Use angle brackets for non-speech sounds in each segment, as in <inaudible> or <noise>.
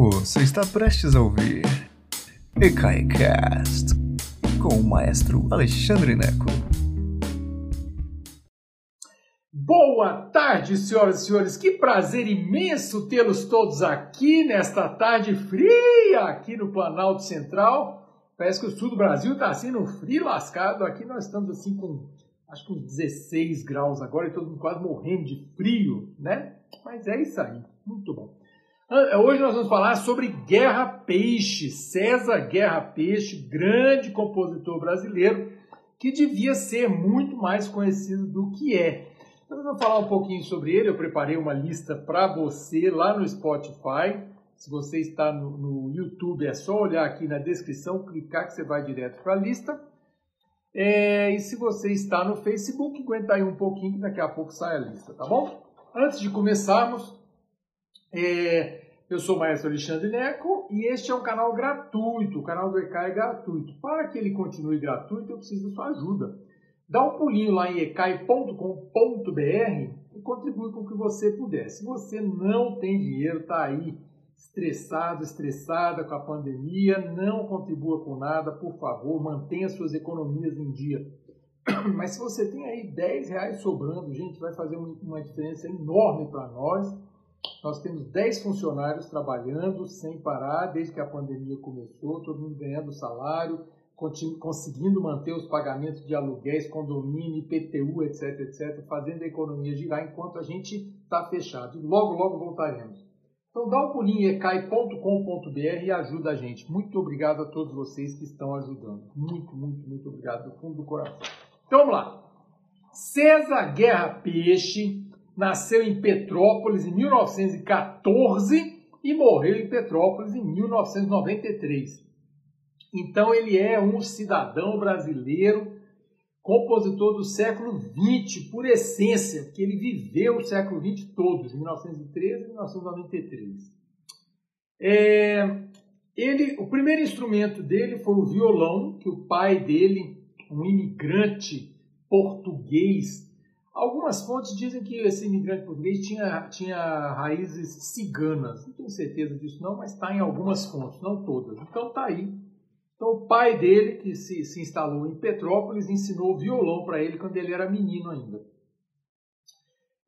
Você está prestes a ouvir EKAICAST com o maestro Alexandre Neco. Boa tarde, senhoras e senhores. Que prazer imenso tê-los todos aqui nesta tarde fria aqui no Planalto Central. Parece que o sul do Brasil está assim no frio lascado. Aqui nós estamos assim com acho que uns 16 graus agora e todo mundo quase morrendo de frio, né? Mas é isso aí. Muito bom. Ah, hoje nós vamos falar sobre Guerra Peixe, César Guerra Peixe, grande compositor brasileiro, que devia ser muito mais conhecido do que é. Nós vamos falar um pouquinho sobre ele, eu preparei uma lista para você lá no Spotify. Se você está no, no, YouTube, é só olhar aqui na descrição, clicar que você vai direto para a lista. É, e se você está no Facebook, aguenta aí um pouquinho que daqui a pouco sai a lista, tá bom? Antes de começarmos, é, eu sou o Maestro Alexandre Neco e este é um canal gratuito. O canal do ECAI é gratuito. Para que ele continue gratuito, eu preciso da sua ajuda. Dá um pulinho lá em ecai.com.br e contribui com o que você puder. Se você não tem dinheiro, está aí estressado, estressada com a pandemia, não contribua com nada, por favor, mantenha suas economias em dia. <clears throat> Mas se você tem aí 10 reais sobrando, gente, vai fazer uma diferença enorme para nós nós temos 10 funcionários trabalhando sem parar desde que a pandemia começou, todo mundo ganhando salário, conseguindo manter os pagamentos de aluguéis, condomínio, IPTU, etc, etc, fazendo a economia girar enquanto a gente está fechado. Logo, logo voltaremos. Então dá um pulinho em ecai.com.br e ajuda a gente. Muito obrigado a todos vocês que estão ajudando. Muito, muito, muito obrigado do fundo do coração. Então vamos lá. César Guerra Peixe nasceu em Petrópolis em 1914 e morreu em Petrópolis em 1993. Então ele é um cidadão brasileiro, compositor do século XX por essência, porque ele viveu o século XX todo, de 1913 a 1993. É, ele, o primeiro instrumento dele foi o violão, que o pai dele, um imigrante português Algumas fontes dizem que esse imigrante português tinha, tinha raízes ciganas. Não tenho certeza disso não, mas está em algumas fontes, não todas. Então está aí. Então o pai dele, que se, se instalou em Petrópolis, ensinou violão para ele quando ele era menino ainda.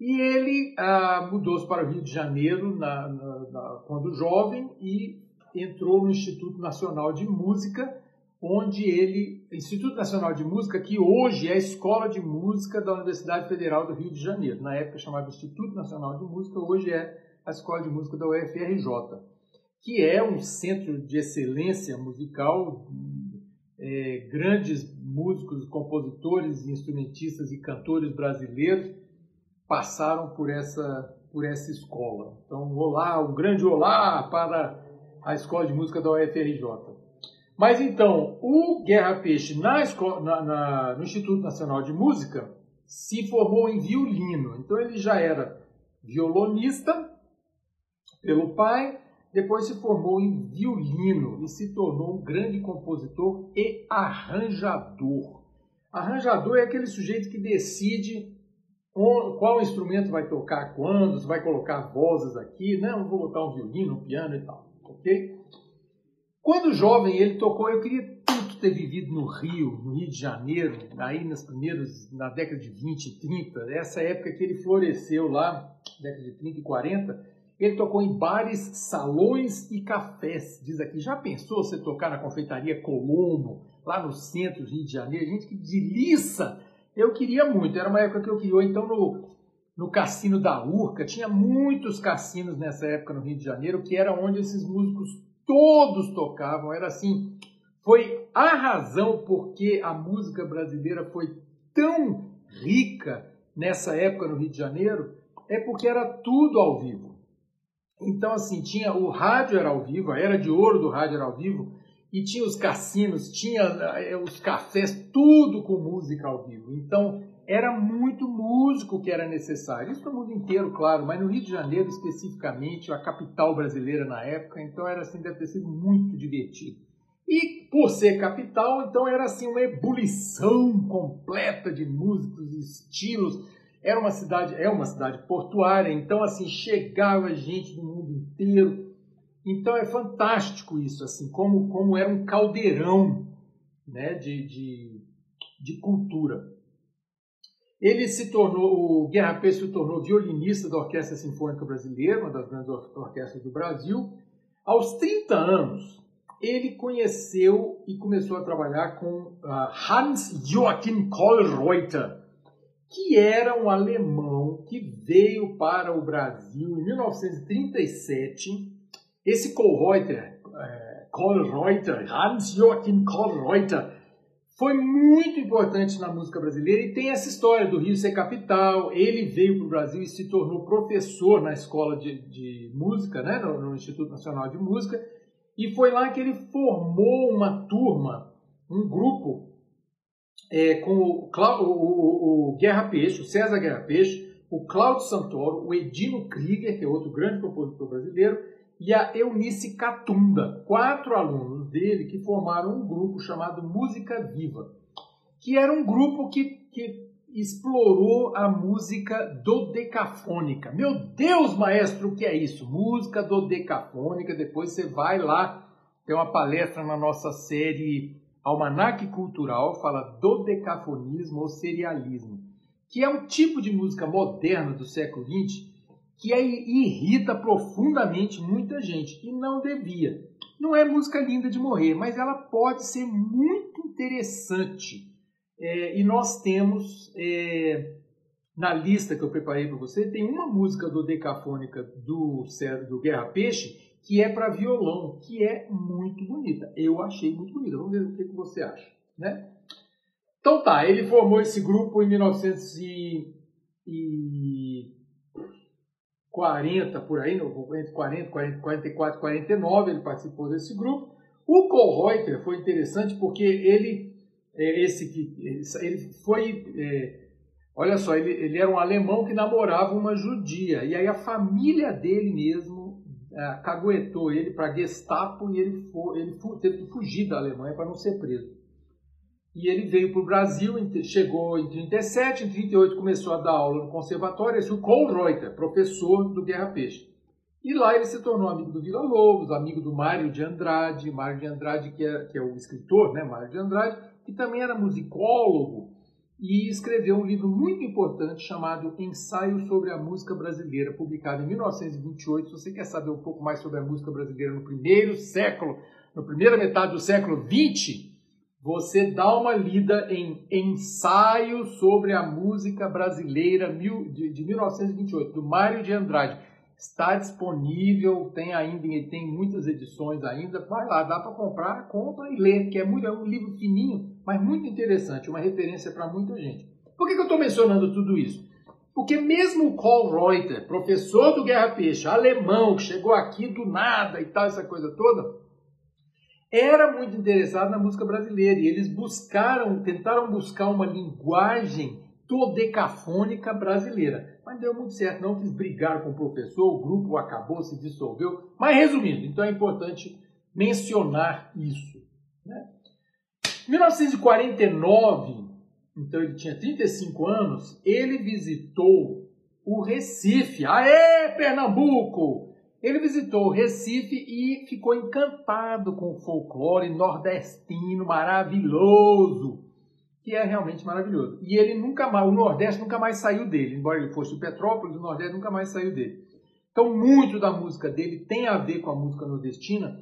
E ele ah, mudou-se para o Rio de Janeiro na, na, na, quando jovem e entrou no Instituto Nacional de Música onde ele, Instituto Nacional de Música, que hoje é a Escola de Música da Universidade Federal do Rio de Janeiro. Na época chamava Instituto Nacional de Música, hoje é a Escola de Música da UFRJ, que é um centro de excelência musical, é, grandes músicos, compositores, instrumentistas e cantores brasileiros passaram por essa, por essa escola. Então, olá, um grande olá para a Escola de Música da UFRJ. Mas então, o Guerra Peixe na, na, na, no Instituto Nacional de Música se formou em violino. Então ele já era violonista pelo pai, depois se formou em violino e se tornou um grande compositor e arranjador. Arranjador é aquele sujeito que decide qual instrumento vai tocar quando, se vai colocar vozes aqui, não, vou botar um violino, um piano e tal, ok? Quando jovem, ele tocou, eu queria tanto ter vivido no Rio, no Rio de Janeiro, aí nas primeiras, na década de 20 e 30, essa época que ele floresceu lá, década de 30 e 40, ele tocou em bares, salões e cafés. Diz aqui, já pensou você tocar na confeitaria Colombo, lá no centro do Rio de Janeiro? Gente, que delícia! Eu queria muito, era uma época que eu queria, então no, no cassino da Urca, tinha muitos cassinos nessa época no Rio de Janeiro, que era onde esses músicos todos tocavam, era assim. Foi a razão porque a música brasileira foi tão rica nessa época no Rio de Janeiro, é porque era tudo ao vivo. Então, assim, tinha o rádio era ao vivo, a era de ouro do rádio era ao vivo, e tinha os cassinos, tinha eh, os cafés, tudo com música ao vivo. Então, era muito músico que era necessário. Isso no mundo inteiro, claro, mas no Rio de Janeiro especificamente, a capital brasileira na época, então era assim, deve ter sido muito divertido. E por ser capital, então era assim uma ebulição completa de músicos, estilos. Era uma cidade, é uma cidade portuária, então assim chegava gente do mundo inteiro. Então é fantástico isso, assim, como, como era um caldeirão né, de, de, de cultura. Ele se tornou, o Guerra Peixe se tornou violinista da Orquestra Sinfônica Brasileira, uma das grandes orquestras do Brasil. Aos 30 anos, ele conheceu e começou a trabalhar com uh, Hans Joachim Kohlreuter, que era um alemão que veio para o Brasil em 1937. Esse Kohlreuter, é, Kohlreuter Hans Joachim Kohlreuter, foi muito importante na música brasileira e tem essa história do Rio ser capital. Ele veio para o Brasil e se tornou professor na escola de, de música, né, no, no Instituto Nacional de Música, e foi lá que ele formou uma turma, um grupo é, com o, o, o, Guerra Peixe, o César Guerra Peixe, o Cláudio Santoro, o Edino Krieger, que é outro grande compositor brasileiro, e a Eunice Catunda, quatro alunos dele que formaram um grupo chamado Música Viva, que era um grupo que, que explorou a música dodecafônica. Meu Deus, maestro, o que é isso? Música dodecafônica. Depois você vai lá, tem uma palestra na nossa série Almanac Cultural fala do decafonismo ou serialismo, que é um tipo de música moderna do século XX que é, irrita profundamente muita gente e não devia. Não é música linda de morrer, mas ela pode ser muito interessante. É, e nós temos é, na lista que eu preparei para você, tem uma música do Decafônica do, do Guerra Peixe que é para violão, que é muito bonita. Eu achei muito bonita. Vamos ver o que, que você acha, né? Então tá, ele formou esse grupo em 1940, por aí, entre 40, 40, 44 49, ele participou desse grupo. O Kohlreuter foi interessante porque ele, é, esse ele foi, é, olha só, ele, ele era um alemão que namorava uma judia, e aí a família dele mesmo é, caguetou ele para Gestapo e ele, foi, ele teve que fugir da Alemanha para não ser preso. E ele veio para o Brasil, chegou em 37, em 38 começou a dar aula no conservatório, esse é o Kohlreuter, professor do Guerra Peixe. E lá ele se tornou amigo do Vila Lobos, amigo do Mário de Andrade, Mário de Andrade que é, que é o escritor, né, Mário de Andrade, que também era musicólogo e escreveu um livro muito importante chamado Ensaio sobre a Música Brasileira, publicado em 1928. Se você quer saber um pouco mais sobre a música brasileira no primeiro século, na primeira metade do século XX, você dá uma lida em Ensaio sobre a Música Brasileira de 1928, do Mário de Andrade. Está disponível, tem ainda, tem muitas edições ainda. Vai lá, dá para comprar, compra e lê, que é, muito, é um livro fininho, mas muito interessante, uma referência para muita gente. Por que, que eu estou mencionando tudo isso? Porque mesmo o Karl Reuter, professor do Guerra Peixe, alemão, que chegou aqui do nada e tal, essa coisa toda, era muito interessado na música brasileira e eles buscaram, tentaram buscar uma linguagem dodecafônica brasileira. Mas deu muito certo, não quis brigar com o professor, o grupo acabou, se dissolveu. Mas resumindo, então é importante mencionar isso. Né? Em 1949, então ele tinha 35 anos, ele visitou o Recife. Aê, Pernambuco! Ele visitou o Recife e ficou encantado com o folclore nordestino maravilhoso que é realmente maravilhoso. E ele nunca mais, o Nordeste nunca mais saiu dele, embora ele fosse de Petrópolis, o Nordeste nunca mais saiu dele. Então, muito da música dele tem a ver com a música nordestina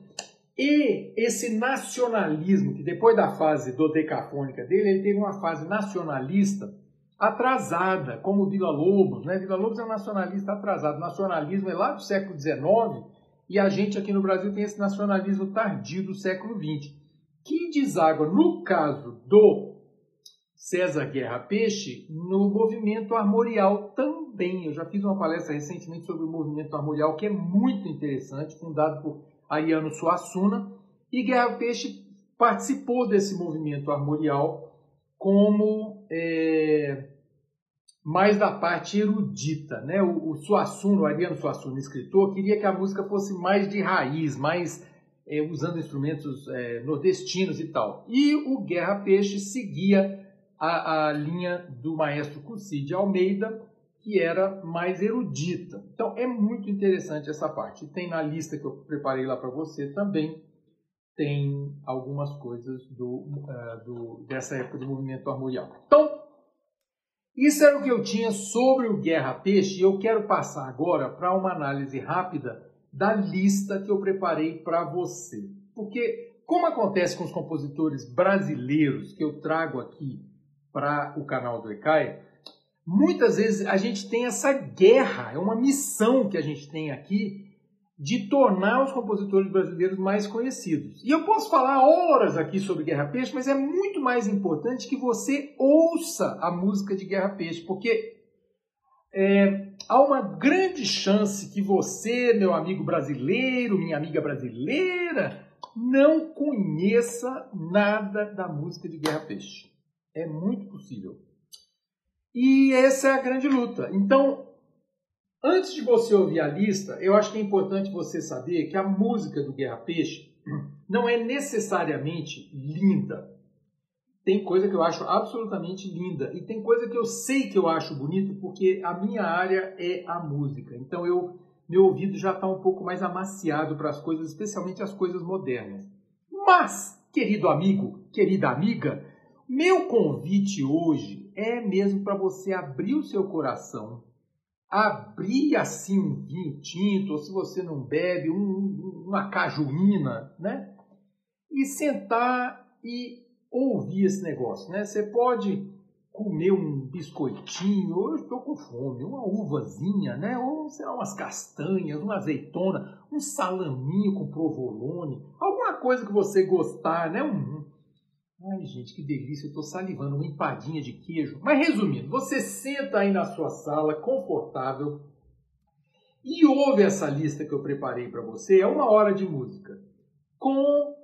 e esse nacionalismo, que depois da fase dodecafônica dele, ele teve uma fase nacionalista atrasada, como Vila Lobos. Né? Vila Lobos é um nacionalista atrasado. O nacionalismo é lá do século XIX e a gente aqui no Brasil tem esse nacionalismo tardio do século XX, que deságua, no caso do César Guerra Peixe no movimento armorial também. Eu já fiz uma palestra recentemente sobre o movimento armorial que é muito interessante, fundado por Ariano Suassuna, e Guerra Peixe participou desse movimento armorial como é, mais da parte erudita. Né? O, o Suassuna, o Ariano Suassuna, escritor, queria que a música fosse mais de raiz, mais é, usando instrumentos é, nordestinos e tal. E o Guerra Peixe seguia a, a linha do maestro Cussi de Almeida que era mais erudita. Então é muito interessante essa parte. Tem na lista que eu preparei lá para você também tem algumas coisas do, uh, do, dessa época do movimento armorial. Então, isso era o que eu tinha sobre o Guerra Peixe e eu quero passar agora para uma análise rápida da lista que eu preparei para você. Porque, como acontece com os compositores brasileiros que eu trago aqui para o canal do ECAI, muitas vezes a gente tem essa guerra, é uma missão que a gente tem aqui de tornar os compositores brasileiros mais conhecidos. E eu posso falar horas aqui sobre Guerra Peixe, mas é muito mais importante que você ouça a música de Guerra Peixe, porque é, há uma grande chance que você, meu amigo brasileiro, minha amiga brasileira, não conheça nada da música de Guerra Peixe. É muito possível. E essa é a grande luta. Então, Antes de você ouvir a lista, eu acho que é importante você saber que a música do Guerra Peixe <clears throat> não é necessariamente linda. Tem coisa que eu acho absolutamente linda e tem coisa que eu sei que eu acho bonita porque a minha área é a música. Então eu meu ouvido já está um pouco mais amaciado para as coisas, especialmente as coisas modernas. Mas, querido amigo, querida amiga, meu convite hoje é mesmo para você abrir o seu coração abrir assim um vinho tinto, ou se você não bebe, um, uma cajuína, né? E sentar e ouvir esse negócio, né? Você pode comer um biscoitinho, hoje estou com fome, uma uvazinha, né? Ou, sei lá, umas castanhas, uma azeitona, um salaminho com provolone, alguma coisa que você gostar, né? Um, Ai, gente, que delícia, eu estou salivando, uma empadinha de queijo. Mas resumindo, você senta aí na sua sala, confortável, e ouve essa lista que eu preparei para você. É uma hora de música, com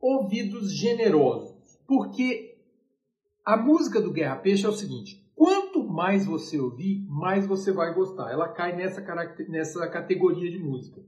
ouvidos generosos. Porque a música do Guerra Peixe é o seguinte: quanto mais você ouvir, mais você vai gostar. Ela cai nessa, nessa categoria de música.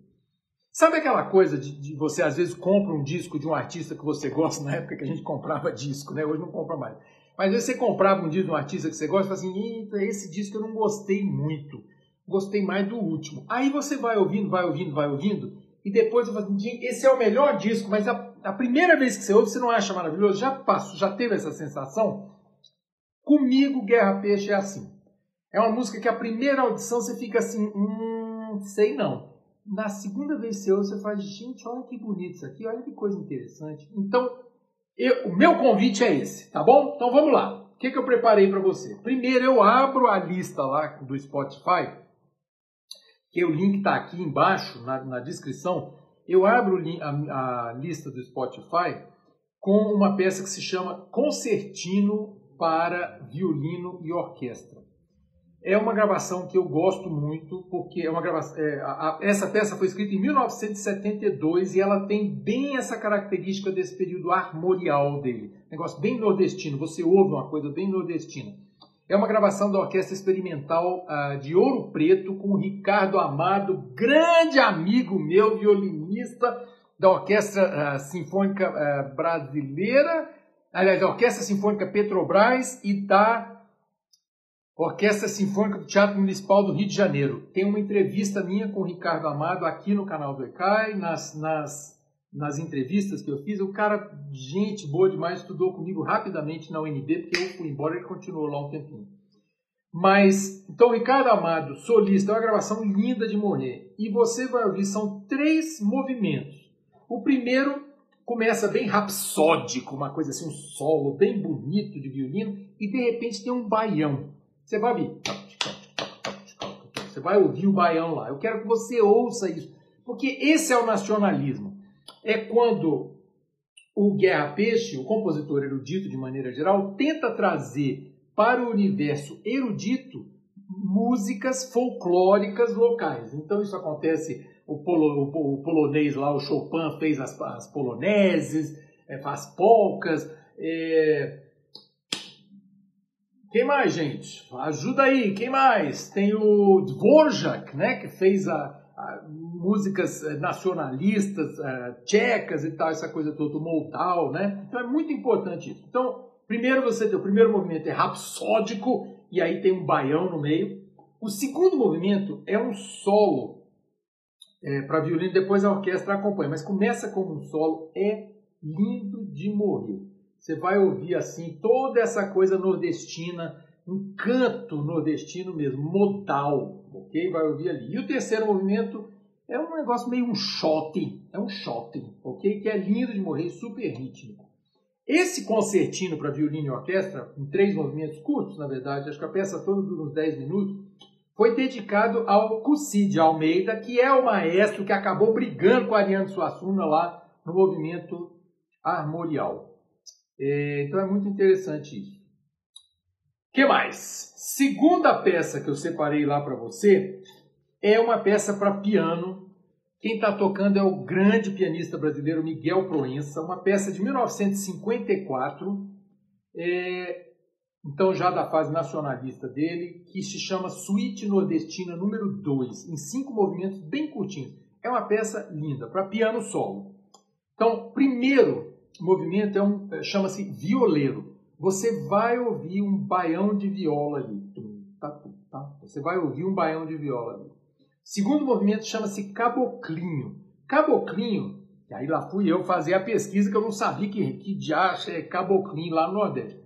Sabe aquela coisa de, de, você às vezes compra um disco de um artista que você gosta, na época que a gente comprava disco, né? Hoje não compra mais. Mas às vezes você comprava um disco de um artista que você gosta e fala assim, esse disco eu não gostei muito. Gostei mais do último. Aí você vai ouvindo, vai ouvindo, vai ouvindo, e depois você fala assim, esse é o melhor disco, mas a, a primeira vez que você ouve, você não acha maravilhoso? Já passou, já teve essa sensação? Comigo, Guerra Peixe é assim. É uma música que a primeira audição você fica assim, hum, sei não na segunda vez que você ouve, você fala, gente, olha que bonito isso aqui, olha que coisa interessante. Então, eu, o meu convite é esse, tá bom? Então vamos lá. O que, que eu preparei para você? Primeiro, eu abro a lista lá do Spotify, que o link está aqui embaixo na, na, descrição. Eu abro a, a lista do Spotify com uma peça que se chama Concertino para Violino e Orquestra. É uma gravação que eu gosto muito, porque é uma gravação. É, a, a, essa peça foi escrita em 1972 e ela tem bem essa característica desse período armorial dele. Negócio bem nordestino, você ouve uma coisa bem nordestina. É uma gravação da Orquestra Experimental uh, de Ouro Preto com o Ricardo Amado, grande amigo meu, violinista da Orquestra uh, Sinfônica uh, Brasileira, aliás, da Orquestra Sinfônica Petrobras e da Orquestra Sinfônica do Teatro Municipal do Rio de Janeiro. Tem uma entrevista minha com o Ricardo Amado aqui no canal do ECAI, nas, nas, nas entrevistas que eu fiz. O cara, gente boa demais, estudou comigo rapidamente na UNB, porque eu fui embora e ele continuou lá um tempinho. Mas, então, Ricardo Amado, solista, é uma gravação linda de morrer. E você vai ouvir, são três movimentos. O primeiro começa bem rapsódico, uma coisa assim, um solo bem bonito de violino, e de repente tem um baião. Você vai ouvir. Você vai ouvir o baião lá. Eu quero que você ouça isso. Porque esse é o nacionalismo. É quando o Guerra Peixe, o compositor erudito de maneira geral, tenta trazer para o universo erudito músicas folclóricas locais. Então isso acontece, o, polo, o, polonês lá, o Chopin fez as, as poloneses, é, faz polcas, é, quem mais, gente? Ajuda aí, quem mais? Tem o Dvorak, né, que fez a, a músicas eh, nacionalistas, uh, tchecas e tal, essa coisa toda, o Moldau, né? Então é muito importante isso. Então, primeiro você tem o primeiro movimento é rapsódico e aí tem um baião no meio. O segundo movimento é um solo é, para violino, depois a orquestra acompanha, mas começa como um solo, é lindo de morrer. Você vai ouvir assim toda essa coisa nordestina, um canto nordestino mesmo, modal, ok? Vai ouvir ali. E o terceiro movimento é um negócio meio um shot, é um shot, ok? Que é lindo de morrer, super rítmico. Esse concertino para violino e orquestra, em três movimentos curtos, na verdade, acho que a peça toda dura uns 10 minutos, foi dedicado ao Cussi Almeida, que é o maestro que acabou brigando com a Ariane Suassuna lá no movimento armorial. É, então é muito interessante isso. O que mais? Segunda peça que eu separei lá para você é uma peça para piano. Quem está tocando é o grande pianista brasileiro Miguel Proença, uma peça de 1954, é, então já da fase nacionalista dele, que se chama Suíte Nordestina número 2, em cinco movimentos bem curtinhos. É uma peça linda, para piano solo. Então, primeiro movimento é um, é, chama-se violeiro. Você vai ouvir um baião de viola ali. Tá, tá? Você vai ouvir um baião de viola ali. Segundo movimento chama-se caboclinho. Caboclinho, e aí lá fui eu fazer a pesquisa que eu não sabia que, que diacho é caboclinho lá no Nordeste.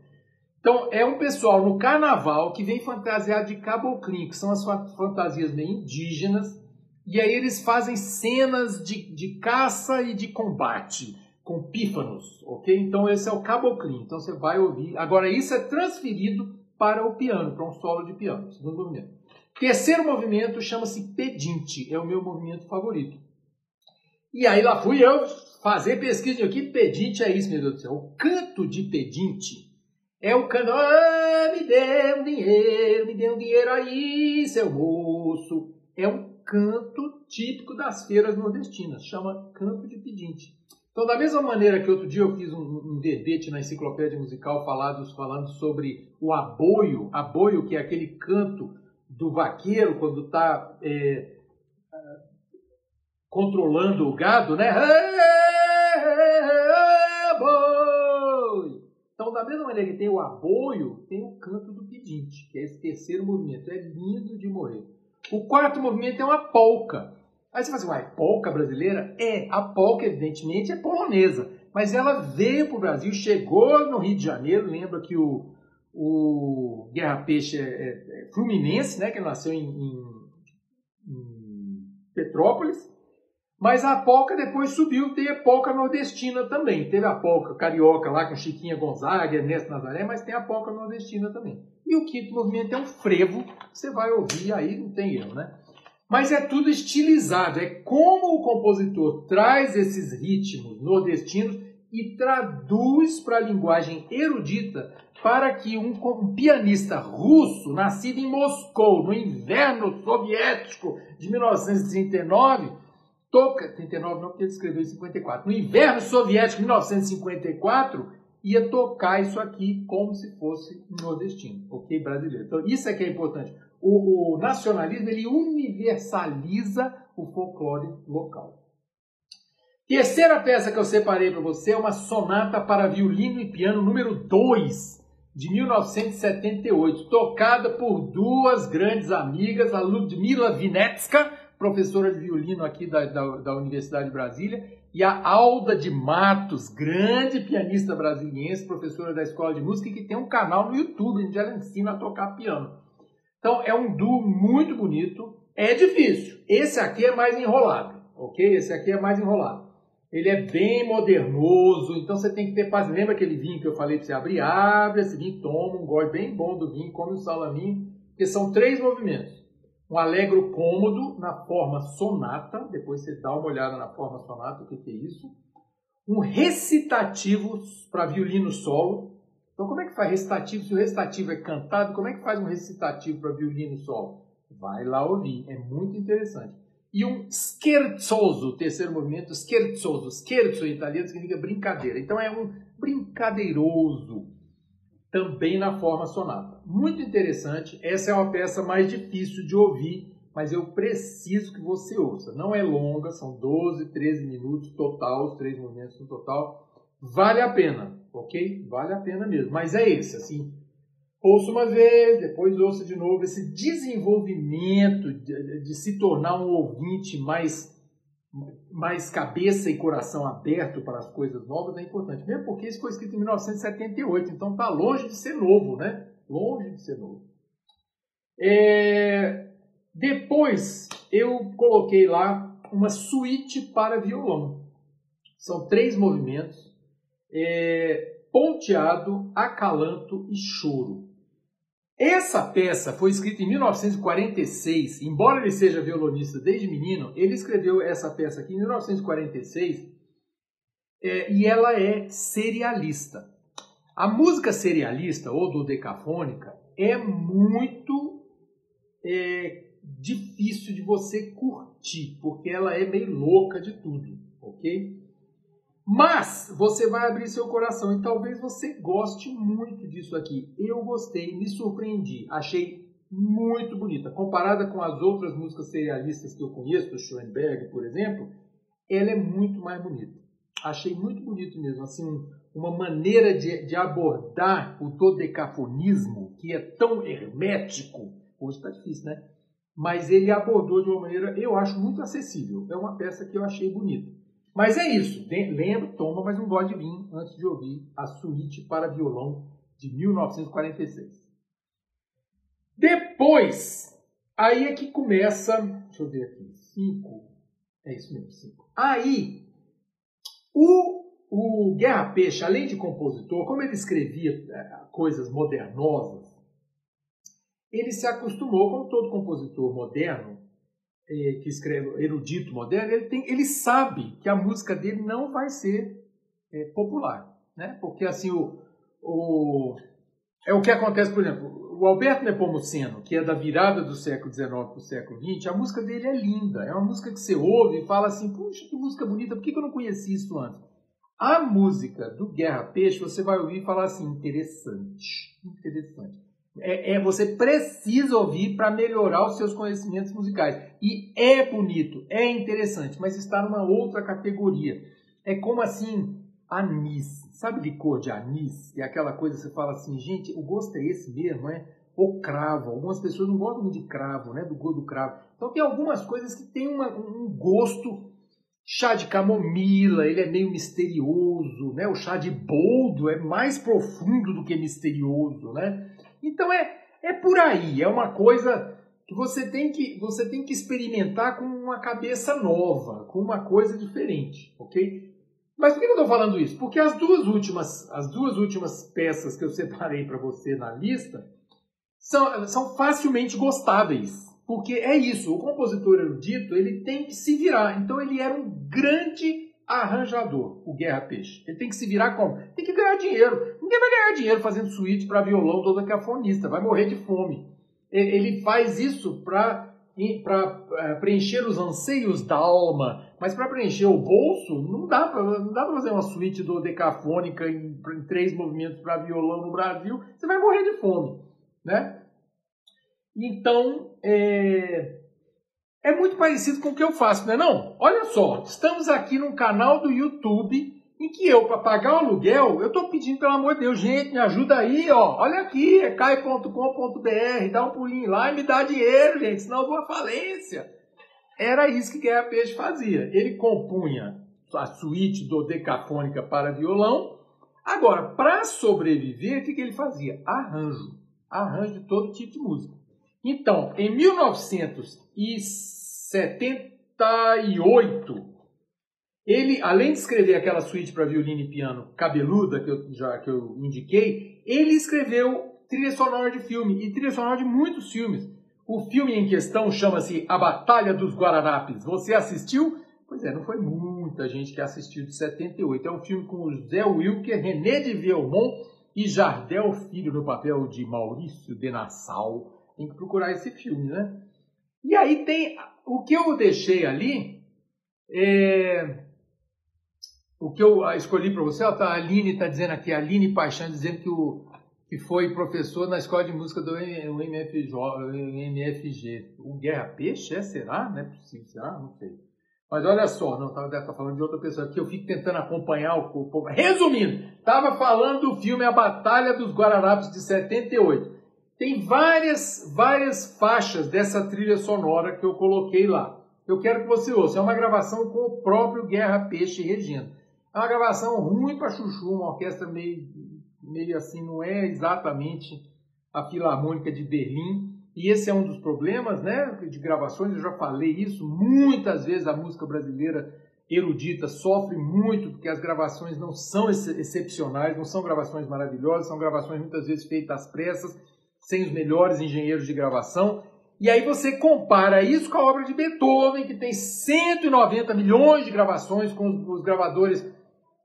Então, é um pessoal no carnaval que vem fantasiado de caboclinho, que são as fantasias meio indígenas, e aí eles fazem cenas de, de caça e de combate com pífanos, ok? Então esse é o caboclinho. Então você vai ouvir. Agora isso é transferido para o piano, para um solo de piano, segundo movimento. Terceiro movimento chama-se pedinte, é o meu movimento favorito. E aí lá fui eu fazer pesquisa aqui, pedinte é isso, meu Deus do céu. O canto de pedinte é o canto, ah, me dê um dinheiro, me dê um dinheiro aí, seu moço. É um canto típico das feiras nordestinas, chama canto de pedinte. Então, da mesma maneira que outro dia eu fiz um, um verbete na enciclopédia musical falado, falando sobre o aboio, aboio que é aquele canto do vaqueiro quando está é, controlando o gado, né? Então, da mesma maneira que tem o aboio, tem o canto do pedinte, que é esse terceiro movimento. É lindo de morrer. O quarto movimento é uma polca. Aí você fala assim, uai, polca brasileira? É, a polca, evidentemente, é polonesa. Mas ela veio para o Brasil, chegou no Rio de Janeiro, lembra que o, o Guerra Peixe é, é, é fluminense, né, que nasceu em, em, em, Petrópolis. Mas a polca depois subiu, tem a polca nordestina também. Teve a polca carioca lá com Chiquinha Gonzaga, Ernesto Nazaré, mas tem a polca nordestina também. E o quinto movimento é um frevo, você vai ouvir aí, não tem erro, né? Mas é tudo estilizado, é como o compositor traz esses ritmos nordestinos e traduz para a linguagem erudita para que um, pianista russo, nascido em Moscou, no inverno soviético de 1939, toca. 39 não, porque ele escreveu em 54. No inverno soviético de 1954, ia tocar isso aqui como se fosse nordestino, ok? Brasileiro. Então, isso é que é importante o, o nacionalismo ele universaliza o folclore local. Terceira peça que eu separei para você é uma sonata para violino e piano número 2, de 1978, tocada por duas grandes amigas, a Ludmila Vinetska, professora de violino aqui da, da, da Universidade de Brasília, e a Alda de Matos, grande pianista brasiliense, professora da Escola de Música, que tem um canal no YouTube onde ela ensina a tocar piano. Então é um duo muito bonito. É difícil. Esse aqui é mais enrolado, ok? Esse aqui é mais enrolado. Ele é bem modernoso, então você tem que ter paz. Lembra aquele vinho que eu falei para você abrir? Abre esse vinho, toma um gole bem bom do vinho, come um salaminho, porque são três movimentos. Um alegro cômodo na forma sonata, depois você dá uma olhada na forma sonata, o que, que é isso. Um recitativo para violino solo, então, como é que faz recitativo? Se o recitativo é cantado, como é que faz um recitativo para violino solo? Vai lá ouvir, é muito interessante. E um scherzoso, terceiro movimento, scherzoso. Scherzo em italiano significa brincadeira. Então é um brincadeiroso, também na forma sonata. Muito interessante. Essa é uma peça mais difícil de ouvir, mas eu preciso que você ouça. Não é longa, são 12, 13 minutos total, os três movimentos no total. Vale a pena ok? Vale a pena mesmo. Mas é esse, assim. ouça uma vez, depois ouça de novo. Esse desenvolvimento de, de se tornar um ouvinte mais, mais cabeça e coração aberto para as coisas novas é importante. Mesmo porque isso foi escrito em 1978, então está longe de ser novo, né? Longe de ser novo. É... Depois eu coloquei lá uma suíte para violão. São três movimentos: é... ponteado, acalanto e choro. Essa peça foi escrita em 1946, embora ele seja violonista desde menino, ele escreveu essa peça aqui em 1946 é, e ela é serialista. A música serialista ou do decafônica é muito é, difícil de você curtir, porque ela é meio louca de tudo, ok? Mas você vai abrir seu coração e talvez você goste muito disso aqui. Eu gostei, me surpreendi, achei muito bonita. Comparada com as outras músicas serialistas que eu conheço, do Schoenberg, por exemplo, ela é muito mais bonita. Achei muito bonito mesmo, assim, uma maneira de, de abordar o dodecafonismo, que é tão hermético. Hoje está difícil, né? Mas ele abordou de uma maneira, eu acho, muito acessível. É uma peça que eu achei bonita. Mas é isso. Lembra, toma mais um gole de vinho antes de ouvir a suíte para violão de 1946. Depois, aí é que começa. Deixa eu ver aqui. Cinco. É isso mesmo, cinco. Aí, o, o Guerra Peixe, além de compositor, como ele escrevia é, coisas modernosas, ele se acostumou, como todo compositor moderno, que escreve erudito moderno, ele, tem, ele sabe que a música dele não vai ser é, popular, né? Porque assim o, o é o que acontece, por exemplo, o Alberto Nepomuceno, que é da virada do século XIX para o século XX, a música dele é linda, é uma música que você ouve e fala assim, puxa, que música bonita, por que eu não conheci isso antes? A música do Guerra Peixe, você vai ouvir falar assim, interessante, interessante é, é, você precisa ouvir para melhorar os seus conhecimentos musicais. E é bonito, é interessante, mas está numa outra categoria. É como assim, anis. Sabe licor de anis? É aquela coisa que você fala assim, gente, o gosto é esse mesmo, é? Ou cravo. Algumas pessoas não gostam muito de cravo, né? Do gosto do cravo. Então tem algumas coisas que tem uma, um gosto chá de camomila, ele é meio misterioso, né? O chá de boldo é mais profundo do que misterioso, né? Então é, é por aí, é uma coisa que você tem que você tem que experimentar com uma cabeça nova, com uma coisa diferente, ok? Mas por que eu estou falando isso? Porque as duas últimas as duas últimas peças que eu separei para você na lista são, são facilmente gostáveis, porque é isso. O compositor erudito ele tem que se virar. Então ele era um grande arranjador, o Guerra Peixe. Ele tem que se virar como? Tem que ganhar dinheiro. Ninguém vai ganhar dinheiro fazendo suíte para violão do decafonista, vai morrer de fome. Ele faz isso para é, preencher os anseios da alma, mas para preencher o bolso, não dá para fazer uma suíte do decafônica em, em três movimentos para violão no Brasil, você vai morrer de fome, né? Então, é, é muito parecido com o que eu faço, não é não? Olha só, estamos aqui num canal do YouTube em que eu, para pagar o aluguel, eu estou pedindo, pelo amor de Deus, gente, me ajuda aí, ó. Olha aqui, é cai.com.br, dá um pulinho lá e me dá dinheiro, gente, senão eu vou à falência. Era isso que Guerra Peixe fazia. Ele compunha a suíte do decafônica para violão. Agora, para sobreviver, o que, que ele fazia? Arranjo. Arranjo de todo tipo de música. Então, em 1978, ele, além de escrever aquela suíte para violino e piano cabeluda que eu já que eu indiquei, ele escreveu trilha sonora de filme e trilha sonora de muitos filmes. O filme em questão chama-se A Batalha dos Guararapes. Você assistiu? Pois é, não foi muita gente que assistiu de 78. É um filme com o Zé Wilker, René de Vielmont e Jardel Filho no papel de Maurício de Nassau. Tem que procurar esse filme, né? E aí tem o que eu deixei ali. É, o que eu escolhi para você, ó, tá, a Aline está dizendo aqui, a Aline Paixão dizendo que, o, que foi professor na escola de música do MFG. O Guerra Peixe, é? Será? Não é possível, será? Não sei. Mas olha só, não, deve estar falando de outra pessoa aqui, eu fico tentando acompanhar o povo. Resumindo, estava falando do filme A Batalha dos Guararapes de 78. Tem várias, várias faixas dessa trilha sonora que eu coloquei lá. Eu quero que você ouça. É uma gravação com o próprio Guerra Peixe regendo. É uma gravação ruim para chuchu, uma orquestra meio, meio assim, não é exatamente a Filarmônica de Berlim. E esse é um dos problemas né, de gravações, eu já falei isso. Muitas vezes a música brasileira erudita sofre muito porque as gravações não são ex excepcionais, não são gravações maravilhosas, são gravações muitas vezes feitas às pressas, sem os melhores engenheiros de gravação. E aí você compara isso com a obra de Beethoven, que tem 190 milhões de gravações com os, os gravadores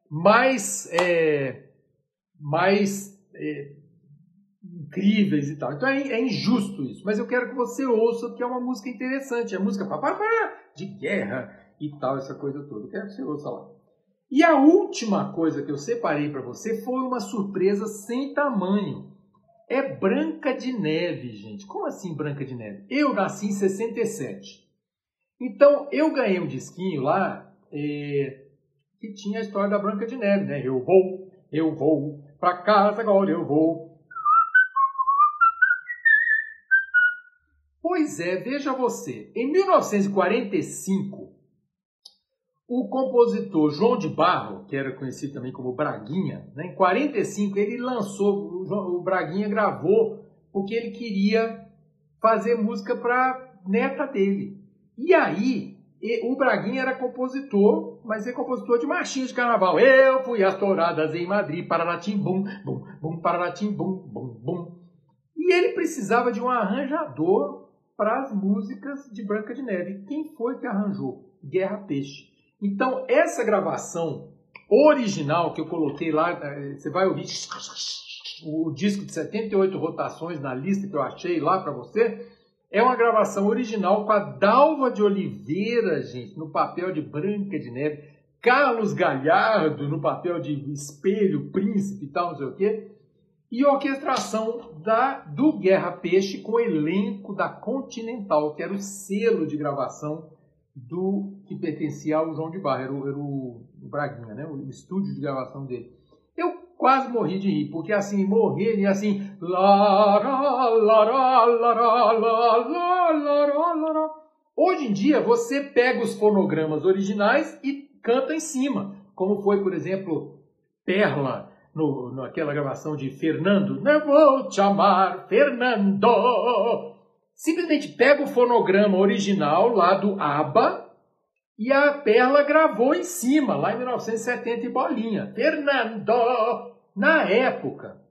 mais, é, mais é, incríveis e tal. Então é, é, injusto isso. Mas eu quero que você ouça, porque é uma música interessante. É música papapá, de guerra e tal, essa coisa toda. Eu quero que você ouça lá. E a última coisa que eu separei para você foi uma surpresa sem tamanho. É Branca de Neve, gente. Como assim Branca de Neve? Eu nasci em 67. Então eu ganhei um disquinho lá é, que tinha a história da Branca de Neve, né? Eu vou, eu vou, pra casa agora eu vou. Pois é, veja você. Em 1945, o compositor João de Barro, que era conhecido também como Braguinha, né, em 45 ele lançou, o Braguinha gravou porque ele queria fazer música para neta dele. E aí, o Braguinha era compositor, mas é compositor de marchinhas de carnaval. Eu fui às touradas em Madrid, pararatim, bum, bum, bum, pararatim, bum, bum, bum. E ele precisava de um arranjador para as músicas de Branca de Neve. Quem foi que arranjou? Guerra Peixe. Então, essa gravação original que eu coloquei lá, eh, você vai ouvir o disco de 78 rotações na lista que eu achei lá para você, é uma gravação original com a Dalva de Oliveira, gente, no papel de Branca de Neve, Carlos Galhardo no papel de Espelho, Príncipe e tal, não sei o quê, e orquestração da, do Guerra Peixe com o elenco da Continental, que era o selo de gravação do que pertencia ao João de Barra, era o, era o Braguinha, né? o estúdio de gravação dele. Quase morri de rir, porque assim, morrer e assim. Hoje em dia, você pega os fonogramas originais e canta em cima, como foi, por exemplo, Perla, no, naquela gravação de Fernando. Não vou te amar, Fernando simplesmente pega o fonograma original lá do ABBA e a Perla gravou em cima, lá em 1970 e bolinha. Fernando! Na época,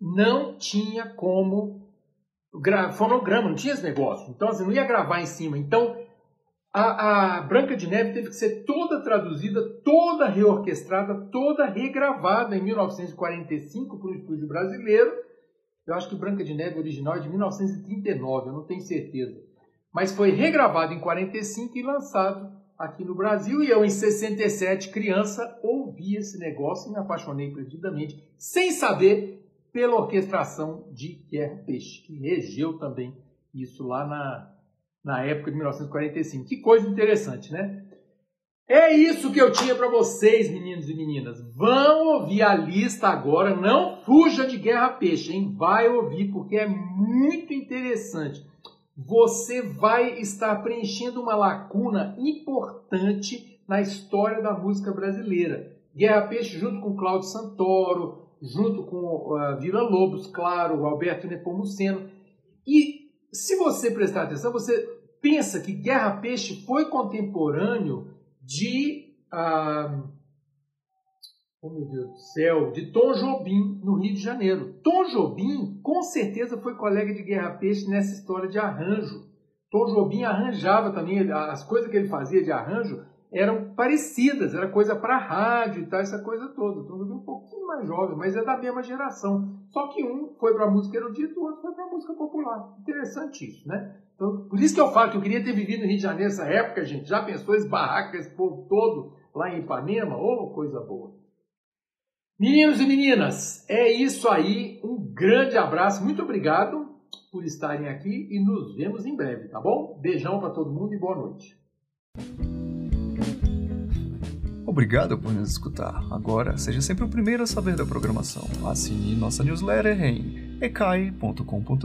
não tinha como fonograma, não tinha esse negócio. Então, assim, não ia gravar em cima. Então, a, a, Branca de Neve teve que ser toda traduzida, toda reorquestrada, toda regravada em 1945 para o estúdio brasileiro eu acho que Branca de Neve original é de 1939, eu não tenho certeza. Mas foi regravado em 45 e lançado aqui no Brasil. E eu, em 67, criança, ouvi esse negócio e me apaixonei perdidamente, sem saber, pela orquestração de Guerra Peixe, que regeu também isso lá na, na época de 1945. Que coisa interessante, né? É isso que eu tinha para vocês, meninos e meninas. Vão ouvir a lista agora. Não fuja de Guerra Peixe, hein? Vai ouvir porque é muito interessante. Você vai estar preenchendo uma lacuna importante na história da música brasileira. Guerra Peixe junto com Cláudio Santoro, junto com uh, Vila Lobos, claro, Alberto Nepomuceno. E se você prestar atenção, você pensa que Guerra Peixe foi contemporâneo de. Ah, oh meu Deus do céu, de Tom Jobim, no Rio de Janeiro. Tom Jobim, com certeza, foi colega de Guerra Peixe nessa história de arranjo. Tom Jobim arranjava também, as coisas que ele fazia de arranjo eram parecidas, era coisa para rádio e tal, essa coisa toda. Tom Jobim é um pouquinho mais jovem, mas é da mesma geração. Só que um foi para música erudita, o outro foi para música popular. Interessante isso, né? Então, por isso que eu falo que eu queria ter vivido no Rio de Janeiro nessa época, gente. Já pensou esse barraco, esse povo todo lá em Ipanema? Ô, oh, coisa boa. Meninos e meninas, é isso aí. Um grande abraço. Muito obrigado por estarem aqui e nos vemos em breve, tá bom? Beijão para todo mundo e boa noite. Obrigado por nos escutar. Agora, seja sempre o primeiro a saber da programação. Assine nossa newsletter em ecai.com.br.